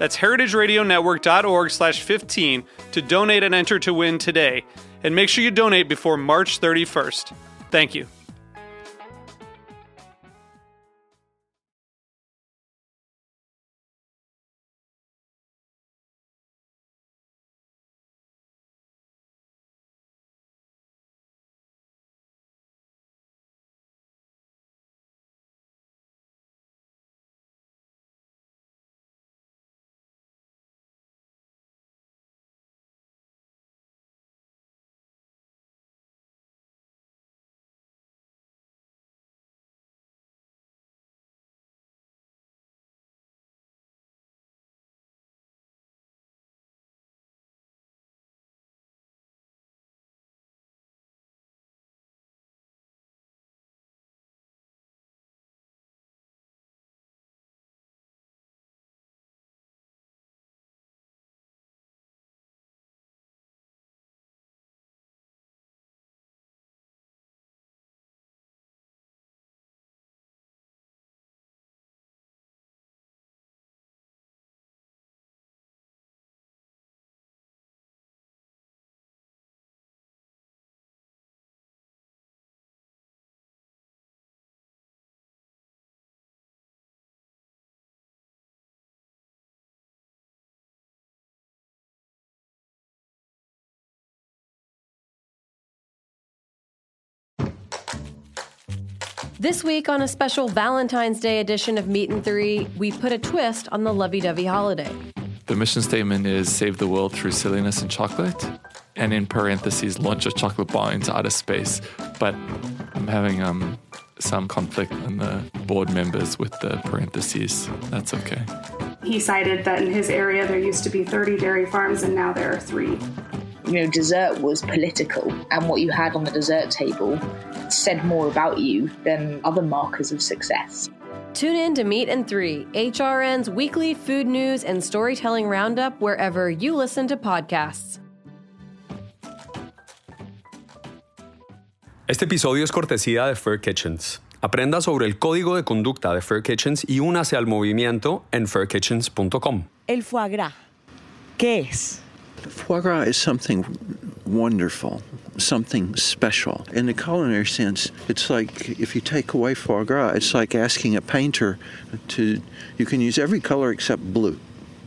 That's heritageradionetwork.org slash 15 to donate and enter to win today. And make sure you donate before March 31st. Thank you. This week, on a special Valentine's Day edition of Meet and Three, we put a twist on the lovey dovey holiday. The mission statement is save the world through silliness and chocolate, and in parentheses, launch a chocolate bar into outer space. But I'm having um, some conflict on the board members with the parentheses. That's okay. He cited that in his area there used to be 30 dairy farms and now there are three. You know, dessert was political, and what you had on the dessert table said more about you than other markers of success. Tune in to Meet and Three, HRN's weekly food news and storytelling roundup wherever you listen to podcasts. Este episodio es cortesía de Fur Kitchens. Aprenda sobre el código de conducta de Fur Kitchens y únase al movimiento en furkitchens.com. El foie gras. ¿Qué es? Foie gras is something wonderful, something special. In the culinary sense, it's like if you take away foie gras, it's like asking a painter to, you can use every color except blue.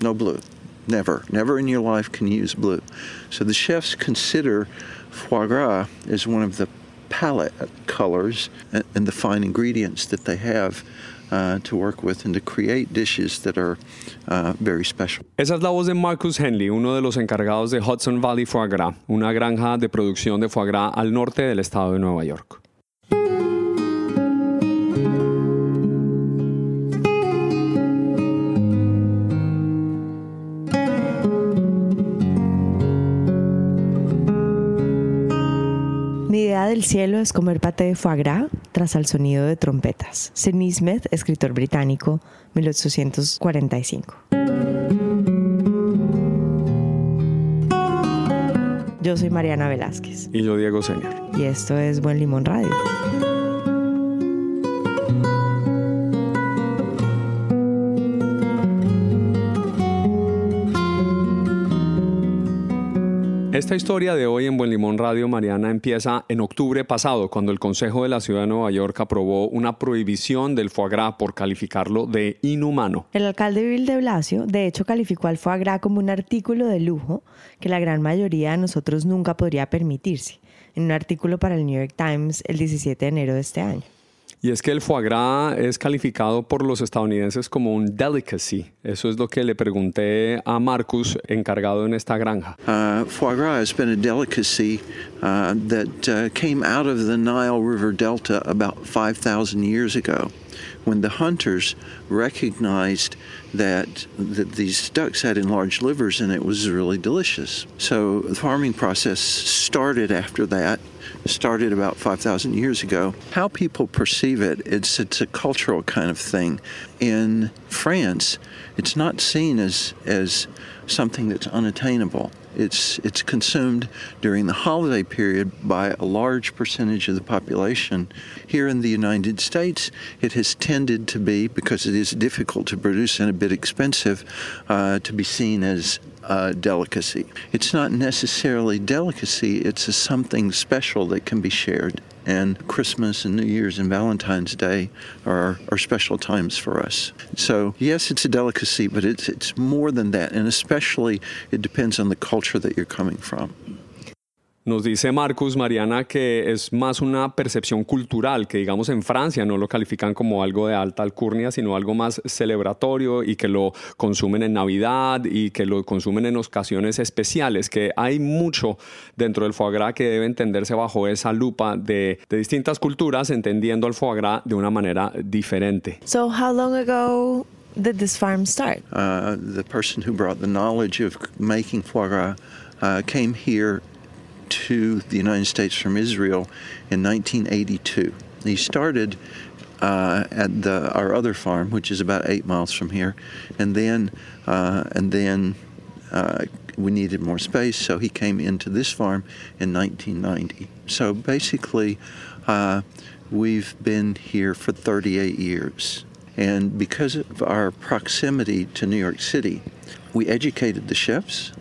No blue. Never. Never in your life can you use blue. So the chefs consider foie gras as one of the palette colors and the fine ingredients that they have to work with and to create dishes that are uh, very special. Esa es la voz de Marcus Henley, uno de los encargados de Hudson Valley Foie Gras, una granja de producción de foie gras al norte del estado de Nueva York. Mi idea del cielo es comer pate de foie gras tras al sonido de trompetas. Sidney Smith, escritor británico, 1845. Yo soy Mariana Velázquez. Y yo, Diego Señor. Y esto es Buen Limón Radio. Esta historia de hoy en Buen Limón Radio Mariana empieza en octubre pasado, cuando el Consejo de la Ciudad de Nueva York aprobó una prohibición del foie gras por calificarlo de inhumano. El alcalde Bill de Blasio, de hecho, calificó al foie gras como un artículo de lujo que la gran mayoría de nosotros nunca podría permitirse, en un artículo para el New York Times el 17 de enero de este año. Y es que el foie gras es calificado por los estadounidenses como un delicacy. Eso es lo que le pregunté a Marcus, encargado en esta granja. Uh, foie gras has been a delicacy uh, that uh, came out of the Nile River Delta about 5,000 years ago when the hunters recognized that, that these ducks had enlarged livers and it was really delicious. So the farming process started after that started about 5,000 years ago. How people perceive it, it's, it's a cultural kind of thing. In France, it's not seen as, as something that's unattainable. It's, it's consumed during the holiday period by a large percentage of the population. Here in the United States, it has tended to be, because it is difficult to produce and a bit expensive, uh, to be seen as a delicacy. It's not necessarily delicacy, it's a something special that can be shared. And Christmas and New Year's and Valentine's Day are, are special times for us. So, yes, it's a delicacy, but it's, it's more than that. And especially, it depends on the culture that you're coming from. Nos dice Marcus, Mariana, que es más una percepción cultural, que digamos en Francia no lo califican como algo de alta alcurnia, sino algo más celebratorio y que lo consumen en Navidad y que lo consumen en ocasiones especiales, que hay mucho dentro del foie gras que debe entenderse bajo esa lupa de, de distintas culturas, entendiendo el foie gras de una manera diferente. So, how long ago did this farm start? Uh, the person who brought the knowledge of making foie gras uh, came here to the United States from Israel in 1982. He started uh, at the, our other farm, which is about eight miles from here, and then uh, and then uh, we needed more space, so he came into this farm in 1990. So basically, uh, we've been here for 38 years, and because of our proximity to New York City, we educated the chefs,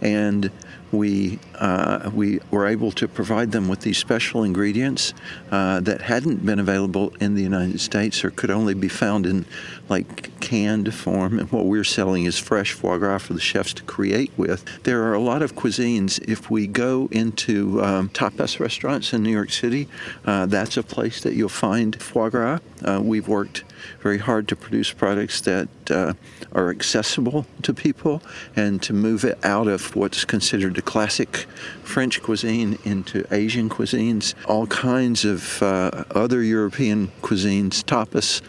and we uh, we were able to provide them with these special ingredients uh, that hadn't been available in the United States or could only be found in like canned form. And what we're selling is fresh foie gras for the chefs to create with. There are a lot of cuisines. If we go into um, tapas restaurants in New York City, uh, that's a place that you'll find foie gras. Uh, we've worked very hard to produce products that uh, are accessible to people and to move it out of what's considered the classic French cuisine into Asian cuisines, all kinds of uh, other European cuisines, tapas,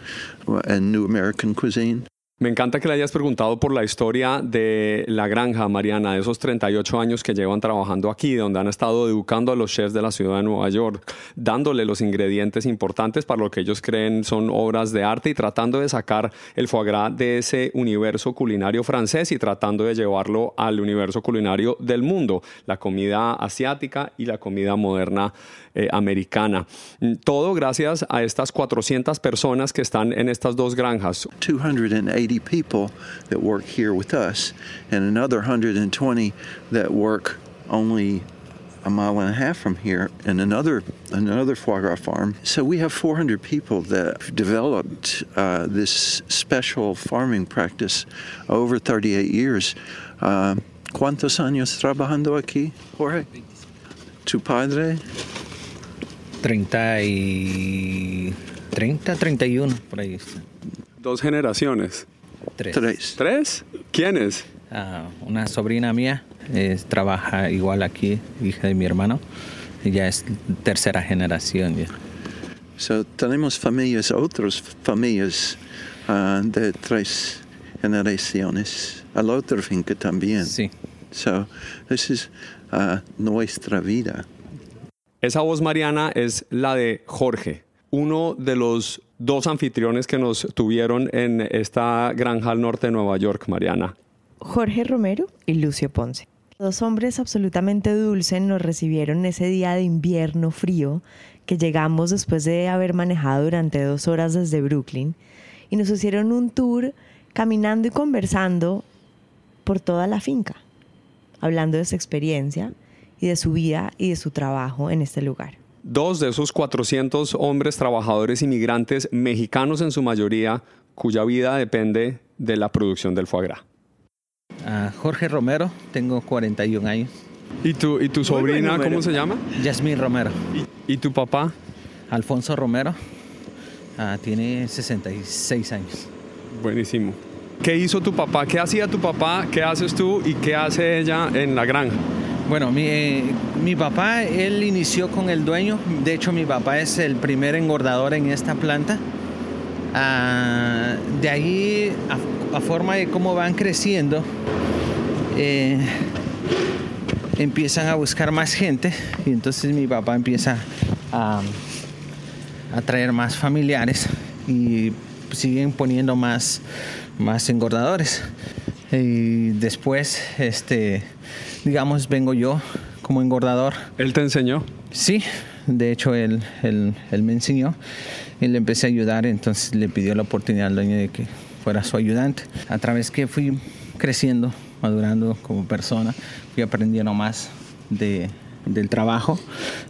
and New American cuisine. Me encanta que le hayas preguntado por la historia de la granja, Mariana, de esos 38 años que llevan trabajando aquí, donde han estado educando a los chefs de la ciudad de Nueva York, dándole los ingredientes importantes para lo que ellos creen son obras de arte y tratando de sacar el foie gras de ese universo culinario francés y tratando de llevarlo al universo culinario del mundo, la comida asiática y la comida moderna eh, americana. Todo gracias a estas 400 personas que están en estas dos granjas. 280 people that work here with us, and another 120 that work only a mile and a half from here in another another foie gras farm. So we have 400 people that have developed uh, this special farming practice over 38 years. Uh, ¿Cuántos años trabajando aquí, Jorge? ¿Tu padre? 30 y 30, 31, por ahí está. Dos generaciones. Tres. Tres. ¿Tres? ¿Quiénes? Ah, una sobrina mía trabaja igual aquí, hija de mi hermano. Ella es tercera generación ya. So tenemos familias, otras familias uh, de tres generaciones. A la otra finca también. Sí. So this is uh, nuestra vida. Esa voz mariana es la de Jorge, uno de los dos anfitriones que nos tuvieron en esta granja al norte de Nueva York, Mariana. Jorge Romero y Lucio Ponce. Dos hombres absolutamente dulces nos recibieron ese día de invierno frío que llegamos después de haber manejado durante dos horas desde Brooklyn y nos hicieron un tour caminando y conversando por toda la finca, hablando de su experiencia y de su vida y de su trabajo en este lugar. Dos de esos 400 hombres trabajadores inmigrantes mexicanos en su mayoría, cuya vida depende de la producción del foie gras. Jorge Romero, tengo 41 años. ¿Y tu, y tu sobrina cómo se llama? Yasmín Romero. ¿Y, tu papá? Alfonso Romero, ah, tiene 66 años. Buenísimo. ¿Qué hizo tu papá? ¿Qué hacía tu papá? ¿Qué haces tú? ¿Y qué hace ella en la granja? Bueno, mi, eh, mi, papá, él inició con el dueño. De hecho, mi papá es el primer engordador en esta planta. Ah, de ahí, a, forma de cómo van creciendo, eh, empiezan a buscar más gente y entonces mi papá empieza a, a traer más familiares y siguen poniendo más, más engordadores. Y después, este, digamos, vengo yo como engordador. ¿Él te enseñó? Sí, de hecho él, él, él me enseñó y le empecé a ayudar, entonces le pidió la oportunidad al dueño de que fuera su ayudante. A través que fui creciendo, madurando como persona, fui aprendiendo más de, del trabajo.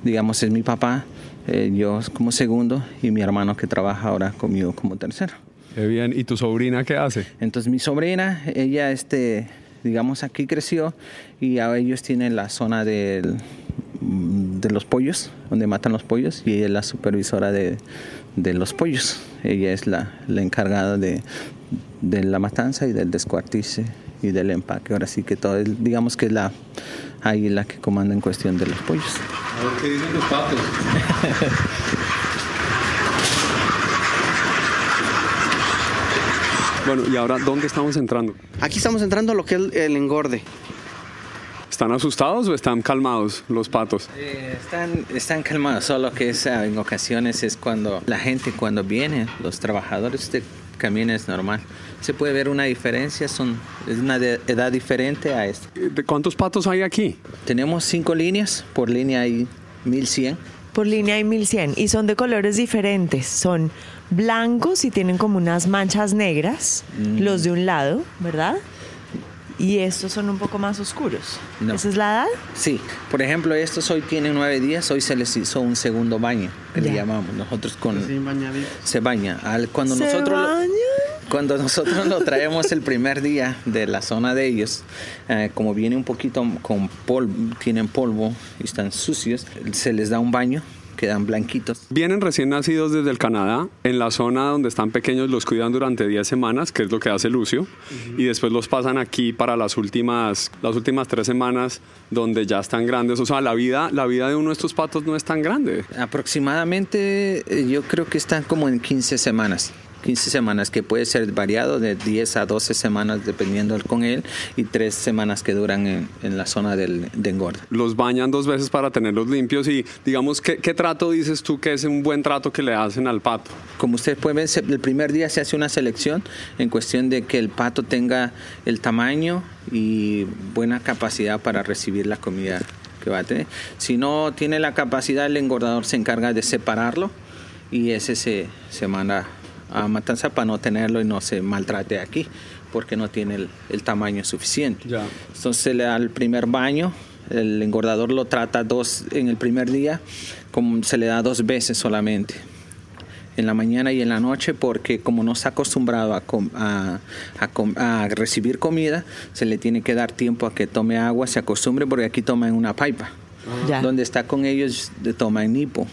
Digamos, es mi papá, eh, yo como segundo y mi hermano que trabaja ahora conmigo como tercero. Qué bien, ¿y tu sobrina qué hace? Entonces mi sobrina, ella este, digamos aquí creció y a ellos tienen la zona de, de los pollos, donde matan los pollos y ella es la supervisora de, de los pollos. Ella es la, la encargada de, de, la matanza y del descuartice y del empaque. Ahora sí que todo, digamos que es la, ahí la que comanda en cuestión de los pollos. A ver qué dicen los patos. Bueno, y ahora, ¿dónde estamos entrando? Aquí estamos entrando a lo que es el engorde. ¿Están asustados o están calmados los patos? Eh, están, están calmados, solo que es, en ocasiones es cuando la gente, cuando viene, los trabajadores de camino es normal. Se puede ver una diferencia, son, es una edad diferente a esta. ¿De cuántos patos hay aquí? Tenemos cinco líneas, por línea hay 1100. Por línea hay 1100 y son de colores diferentes. Son blancos y tienen como unas manchas negras, mm. los de un lado, ¿verdad? Y estos son un poco más oscuros. ¿Esa es la edad? Sí. Por ejemplo, estos hoy tienen nueve días. Hoy se les hizo un segundo baño, que le llamamos. Nosotros con... Se baña. Al, cuando ¿Se nosotros baña? cuando nosotros lo traemos el primer día de la zona de ellos, eh, como viene un poquito con polvo, tienen polvo y están sucios, se les da un baño quedan blanquitos. Vienen recién nacidos desde el Canadá, en la zona donde están pequeños los cuidan durante 10 semanas, que es lo que hace Lucio, y después los pasan aquí para las últimas, las últimas tres semanas donde ya están grandes. O sea, la vida, la vida de uno de estos patos no es tan grande. Aproximadamente eh, yo creo que están como en 15 semanas. 15 semanas, que puede ser variado de 10 a 12 semanas dependiendo con él y 3 semanas que duran en, en la zona del, de engorda. Los bañan dos veces para tenerlos limpios y digamos, ¿qué, ¿qué, trato dices tú que es un buen trato que le hacen al pato? Como ustedes pueden ver, el primer día se hace una selección en cuestión de que el pato tenga el tamaño y buena capacidad para recibir la comida que va a tener. Si no tiene la capacidad, el engordador se encarga de separarlo y ese se, se manda a Matanza para no tenerlo y no se maltrate aquí, porque no tiene el, tamaño suficiente. Entonces se le da el primer baño, el engordador lo trata dos en el primer día, como se le da dos veces solamente en la mañana y en la noche porque como no está acostumbrado a, a, a, recibir comida, se le tiene que dar tiempo a que tome agua, se acostumbre porque aquí toma en una pipa. Donde está con ellos, toma en nipo.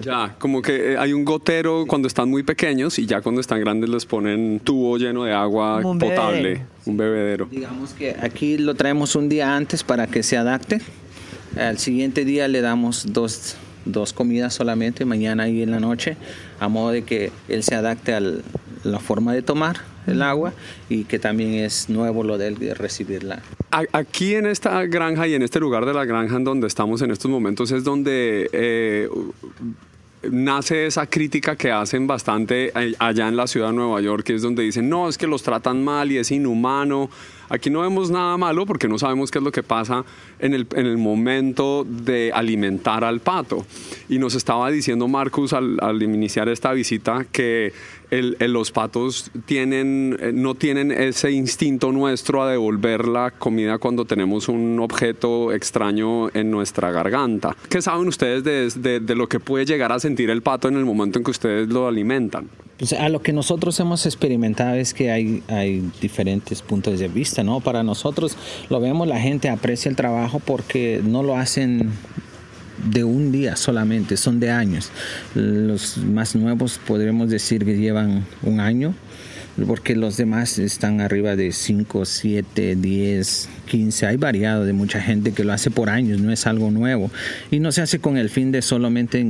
Ya, como que eh, hay un gotero cuando están muy pequeños y ya cuando están grandes les ponen tubo lleno de agua potable, un bebedero. Digamos que aquí lo traemos un día antes para que se adapte. Al siguiente día le damos dos, dos comidas solamente, mañana y en la noche, a modo de que él se adapte a la forma de tomar el agua y que también es nuevo lo de, recibirla. Aquí en esta granja y en este lugar de la granja en donde estamos en estos momentos es donde eh, nace esa crítica que hacen bastante allá en la ciudad de Nueva York, que es donde dicen, no, es que los tratan mal y es inhumano. Aquí no vemos nada malo porque no sabemos qué es lo que pasa en el, en el momento de alimentar al pato. Y nos estaba diciendo Marcus al, al iniciar esta visita que el- los patos tienen, eh, no tienen ese instinto nuestro a devolver la comida cuando tenemos un objeto extraño en nuestra garganta. ¿Qué saben ustedes de, de- de lo que puede llegar a sentir el pato en el momento en que ustedes lo alimentan? A lo que nosotros hemos experimentado es que hay, hay diferentes puntos de vista, ¿no? Para nosotros lo vemos, la gente aprecia el trabajo porque no lo hacen de un día solamente, son de años. Los más nuevos podríamos decir que llevan un año, porque los demás están arriba de 5, 7, 10, 15. Hay variado de mucha gente que lo hace por años, no es algo nuevo. Y no se hace con el fin de solamente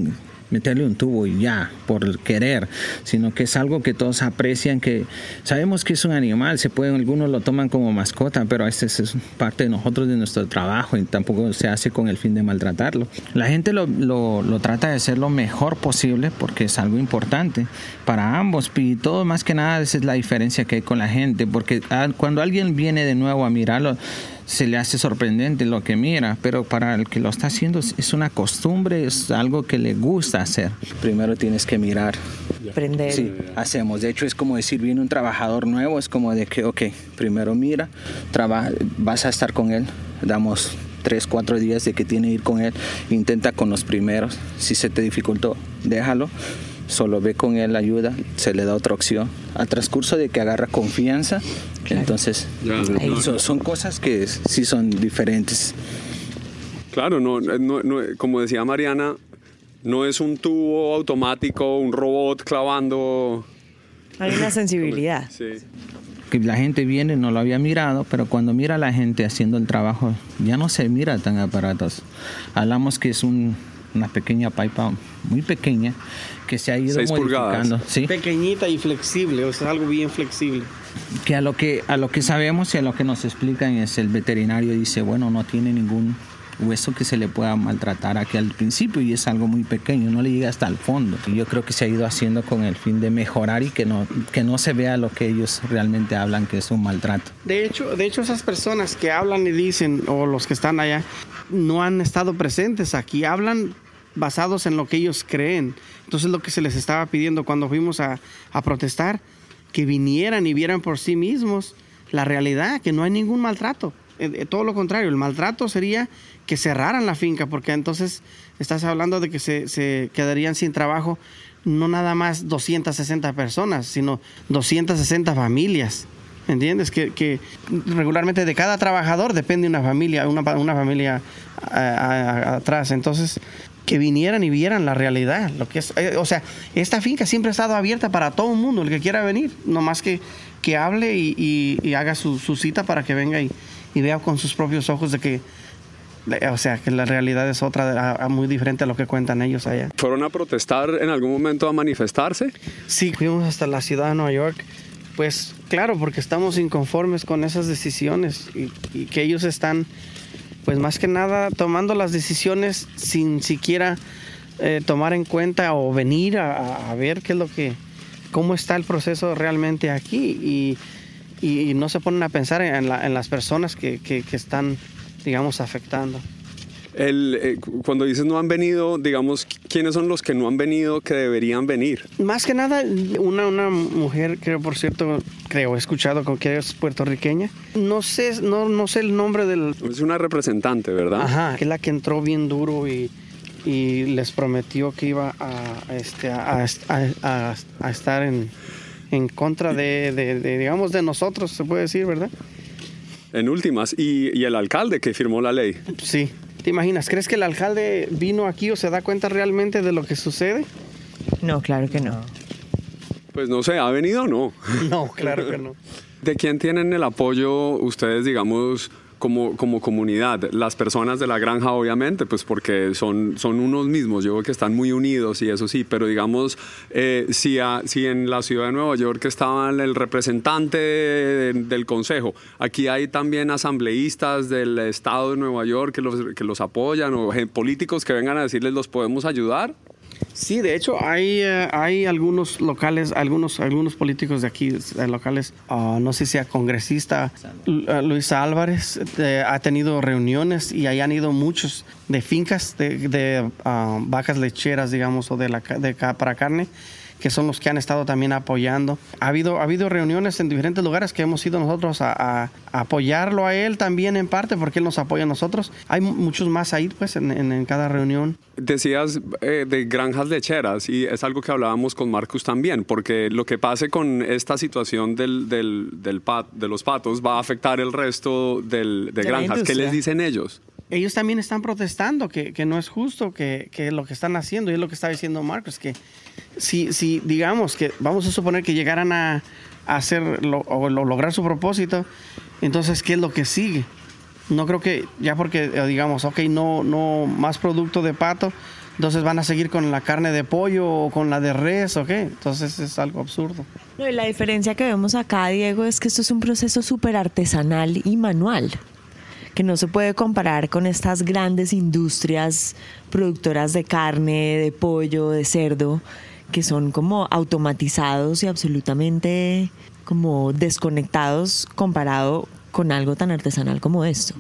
meterle un tubo y ya, por querer, sino que es algo que todos aprecian, que sabemos que es un animal, se puede, algunos lo toman como mascota, pero este es es parte de nosotros, de nuestro trabajo, y tampoco se hace con el fin de maltratarlo. La gente lo, lo, lo trata de hacer lo mejor posible porque es algo importante para ambos, y todo más que nada esa es la diferencia que hay con la gente, porque ah, cuando alguien viene de nuevo a mirarlo, se le hace sorprendente lo que mira, pero para el que lo está haciendo es- una costumbre, es algo que le gusta hacer. Primero tienes que mirar. Prender. Sí, hacemos. De hecho, es como decir, viene un trabajador nuevo, es como de que, ok, primero mira, traba- vas a estar con él, damos tres, cuatro días de que tiene que ir con él, intenta con los primeros, si se te dificultó, déjalo, solo ve con él, ayuda, se le da otra opción. Al transcurso de que agarra confianza, entonces son, son cosas que sí son diferentes. Claro, no, no- no- como decía Mariana, no es un tubo automático, un robot clavando. Hay una sensibilidad. Sí. que la gente viene, no lo había mirado, pero cuando mira a la gente haciendo el trabajo, ya no se mira tan aparatos. Hablamos que es un- una pequeña pipa muy pequeña que se ha ido Seis modificando. ¿sí? Pequeñita y flexible, o sea, algo bien flexible. Que a lo que a lo que sabemos y a lo que nos explican es el veterinario dice, bueno, no tiene ningún hueso que se le pueda maltratar aquí al principio y es algo muy pequeño, no le llega hasta el fondo. Y yo creo que se ha ido haciendo con el fin de mejorar y que no que no se vea lo que ellos realmente hablan que es un maltrato. De hecho, de hecho, esas personas que hablan y dicen, o los que están allá, no han estado presentes aquí, hablan basados en lo que ellos creen. Entonces lo que se les estaba pidiendo cuando fuimos a, a protestar, que vinieran y vieran por sí mismos la realidad, que no hay ningún maltrato. Eh, eh, Todo lo contrario, el maltrato sería que cerraran la finca, porque entonces estás hablando de que se, se quedarían sin trabajo no nada más 260 personas, sino 260 familias. ¿Entiendes? Que, que regularmente de cada trabajador depende una familia, una, una familia a- a- a- atrás. Entonces, que vinieran y vieran la realidad. Lo que es, eh, o sea, esta finca siempre ha estado abierta para todo el mundo, el que quiera venir. No más que, que hable y, y- y haga su, su cita para que venga y, y vea con sus propios ojos de que, o sea, que la realidad es otra, a- a muy diferente a lo que cuentan ellos allá. ¿Fueron a protestar en algún momento a manifestarse? Sí, fuimos hasta la ciudad de Nueva York. Pues claro, porque estamos inconformes con esas decisiones y que ellos están, pues más que nada, tomando las decisiones sin siquiera eh, tomar en cuenta o venir a, ver qué es lo que, cómo está el proceso realmente aquí y, y- y no se ponen a pensar en, la- en las personas que, que- que están, digamos, afectando. El, eh, cu- cuando dices no han venido, digamos, ¿quiénes son los que no han venido que deberían venir? Más que nada, una, una mujer, creo, por cierto, creo, he escuchado con que es puertorriqueña. No sé, no, no sé el nombre del... Es una representante, ¿verdad? Ajá, que es la que entró bien duro y, y les prometió que iba a, este, a, a- a- a estar en, en contra de, de- de, digamos, de nosotros, se puede decir, ¿verdad? En últimas. Y, y el alcalde que firmó la ley. Sí. ¿Te imaginas? ¿Crees que el alcalde vino aquí o se da cuenta realmente de lo que sucede? No, claro que no. Pues no sé, ¿ha venido o no? No, claro que no. ¿De quién tienen el apoyo ustedes, digamos, como, como comunidad? Las personas de la granja, obviamente, pues porque son, son unos mismos, yo creo que están muy unidos y eso sí, pero digamos, eh, si, a- si en la ciudad de Nueva York estaba el representante de- del consejo, aquí hay también asambleístas del estado de Nueva York que los, que los apoyan o políticos que vengan a decirles, ¿los podemos ayudar? Sí, de hecho hay, eh, hay algunos locales, algunos, algunos políticos de aquí, locales, ah, no sé si sea congresista, eh, Luis Álvarez ha tenido reuniones y ahí han ido muchos de fincas de, ah, vacas lecheras, digamos, o de, la, de para carne que son los que han estado también apoyando. Ha habido, ha habido reuniones en diferentes lugares que hemos ido nosotros a, apoyarlo a él también en parte porque él nos apoya a nosotros. Hay muchos más ahí pues en, en, cada reunión. Decías eh, de granjas lecheras y es algo que hablábamos con Marcus también, porque lo que pase con esta situación del, del, del pat, de los patos va a afectar el resto del, de, granjas. ¿Qué les dicen ellos? Ellos también están protestando que, que no es justo que, que, lo que están haciendo, y es lo que está diciendo Marcos, que si, si digamos que vamos a suponer que llegaran a, hacer o lograr su propósito, entonces, ¿qué es lo que sigue? No creo que ya porque eh, digamos, ok, no, no más producto de pato, entonces van a seguir con la carne de pollo o con la de res, ¿ok? Entonces es algo absurdo. No, y la diferencia que vemos acá, Diego, es que esto es un proceso súper artesanal y manual que no se puede comparar con estas grandes industrias productoras de carne, de pollo, de cerdo, que son como automatizados y absolutamente como desconectados comparado con algo tan artesanal como esto.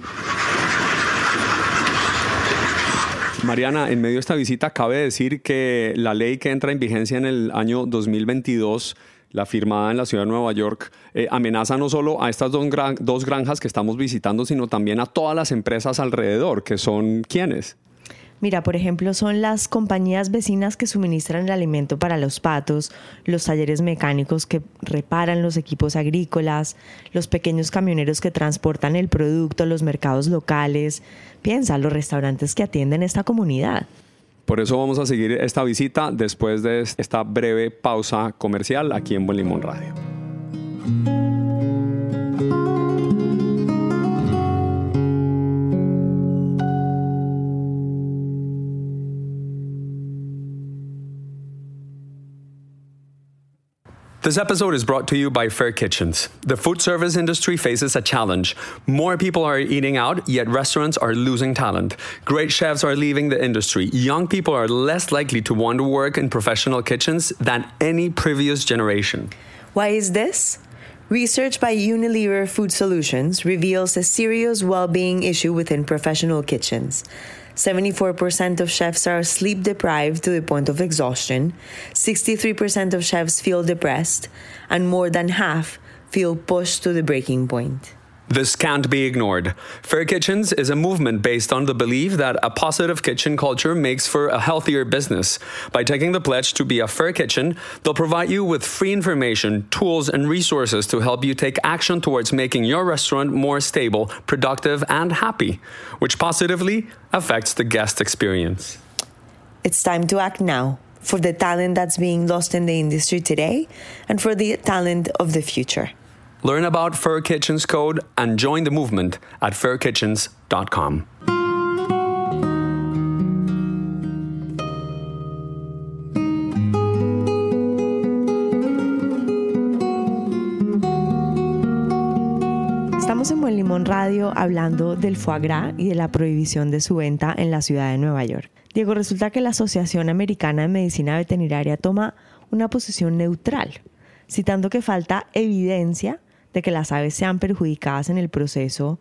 Mariana, en medio de esta visita cabe decir que la ley que entra en vigencia en el año 2022 la firmada en la ciudad de Nueva York, eh, amenaza no solo a estas dos, dos granjas que estamos visitando, sino también a todas las empresas alrededor, que son quiénes. Mira, por ejemplo, son las compañías vecinas que suministran el alimento para los patos, los talleres mecánicos que reparan los equipos agrícolas, los pequeños camioneros que transportan el producto los mercados locales. Piensa, los restaurantes que atienden esta comunidad. Por eso vamos a seguir esta visita después de esta breve pausa comercial aquí en Buen Limón Radio. This episode is brought to you by Fair Kitchens. The food service industry faces a challenge. More people are eating out, yet restaurants are losing talent. Great chefs are leaving the industry. Young people are less likely to want to work in professional kitchens than any previous generation. Why is this? Research by Unilever Food Solutions reveals a serious well being issue within professional kitchens. 74% of chefs are sleep deprived to the point of exhaustion, 63% of chefs feel depressed, and more than half feel pushed to the breaking point. This can't be ignored. Fair Kitchens is a movement based on the belief that a positive kitchen culture makes for a healthier business. By taking the pledge to be a fair kitchen, they'll provide you with free information, tools, and resources to help you take action towards making your restaurant more stable, productive, and happy, which positively affects the guest experience. It's time to act now for the talent that's being lost in the industry today and for the talent of the future. Learn about Fur Kitchens code and join the movement at furkitchens.com. Estamos en Buen Limón Radio hablando del foie gras y de la prohibición de su venta en la ciudad de Nueva York. Diego, resulta que la Asociación Americana de Medicina Veterinaria toma una posición neutral, citando que falta evidencia que las aves sean perjudicadas en el proceso,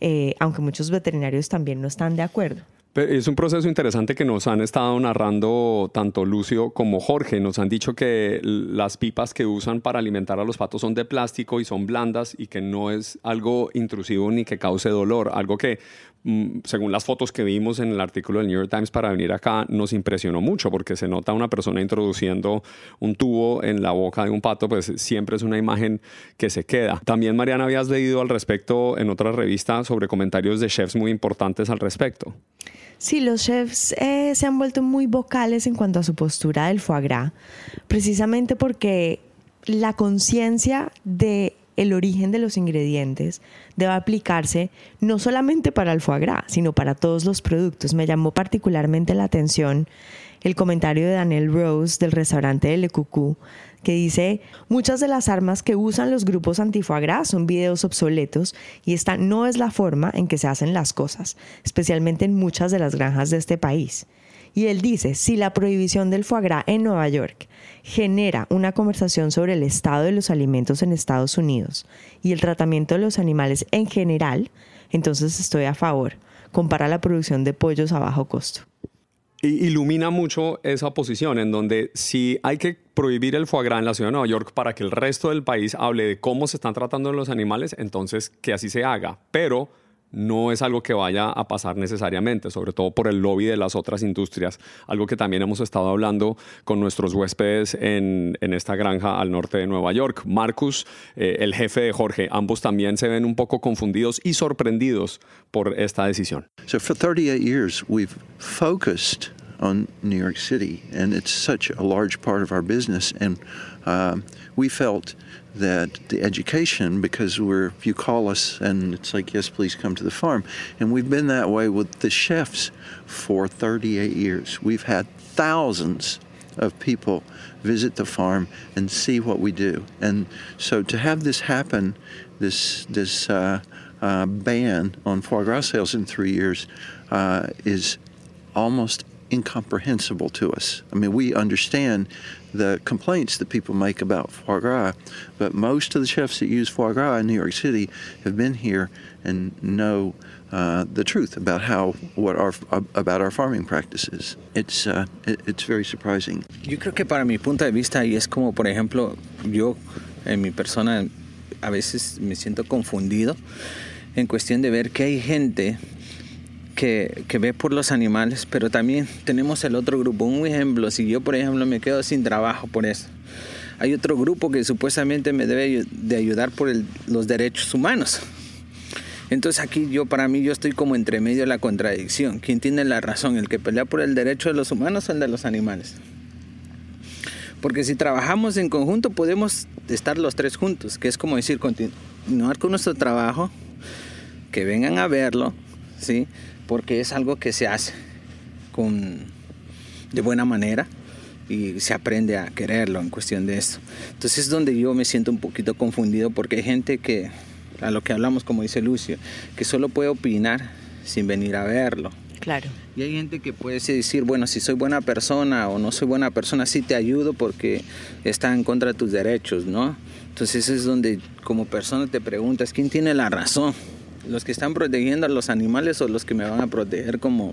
eh, aunque muchos veterinarios también no están de acuerdo. Es un proceso interesante que nos han estado narrando tanto Lucio como Jorge. Nos han dicho que las pipas que usan para alimentar a los patos son de plástico y son blandas y que no es algo intrusivo ni que cause dolor. Algo que, según las fotos que vimos en el artículo del New York Times para venir acá, nos impresionó mucho porque se nota una persona introduciendo un tubo en la boca de un pato, pues siempre es una imagen que se queda. También, Mariana, habías leído al respecto en otra revista sobre comentarios de chefs muy importantes al respecto. Sí, los chefs eh, se han vuelto muy vocales en cuanto a su postura del foie gras, precisamente porque la conciencia de el origen de los ingredientes debe aplicarse no solamente para el foie gras, sino para todos los productos. Me llamó particularmente la atención el comentario de Daniel Rose del restaurante de Le Cucú, que dice, muchas de las armas que usan los grupos antifoagras son videos obsoletos y esta no es la forma en que se hacen las cosas, especialmente en muchas de las granjas de este país. Y él dice, si la prohibición del foie gras en Nueva York genera una conversación sobre el estado de los alimentos en Estados Unidos y el tratamiento de los animales en general, entonces estoy a favor. Compara la producción de pollos a bajo costo. Ilumina mucho esa posición en donde si hay que prohibir el foie gras en la ciudad de Nueva York para que el resto del país hable de cómo se están tratando los animales, entonces que así se haga. Pero no es algo que vaya a pasar necesariamente, sobre todo por el lobby de las otras industrias, algo que también hemos estado hablando con nuestros huéspedes en, esta granja al norte de Nueva York. Marcus, eh, el jefe de Jorge, ambos también se ven un poco confundidos y sorprendidos por esta decisión. So for 38 years, we've focused on New York City, and it's such a large part of our business. And um, we felt that the education, because we're, you call us and it's like, yes, please come to the farm. And we've been that way with the chefs for 38 years. We've had thousands of people visit the farm and see what we do. And so to have this happen, this, this uh, uh, ban on foie gras sales in three years, uh, is almost incomprehensible to us. I mean, we understand the complaints that people make about foie gras, but most of the chefs that use foie gras in New York City have been here and know uh, the truth about how what our about our farming practices. It's uh, it, it's very surprising. Yo creo que para mi punto de vista y es como por ejemplo yo en mi persona a veces me siento confundido en cuestión de ver que hay gente que, que, ve por los animales, pero también tenemos el otro grupo. Un ejemplo, si yo por ejemplo me quedo sin trabajo por eso, hay otro grupo que supuestamente me debe de ayudar por el, los derechos humanos. Entonces aquí yo para mí yo estoy como entre medio de la contradicción. ¿Quién tiene la razón? ¿El que pelea por el derecho de los humanos o el de los animales? Porque si trabajamos en conjunto podemos estar los tres juntos, que es como decir, continuar con nuestro trabajo, que vengan a verlo, ¿sí? Porque es algo que se hace con, de buena manera y se aprende a quererlo en cuestión de esto. Entonces es donde yo me siento un poquito confundido porque hay gente que, a lo que hablamos como dice Lucio, que solo puede opinar sin venir a verlo. Claro. Y hay gente que puede decir, bueno, si soy buena persona o no soy buena persona, sí te ayudo porque está en contra de tus derechos, ¿no? Entonces es donde como persona te preguntas, ¿quién tiene la razón? Los que están protegiendo a los animales o los que me van a proteger como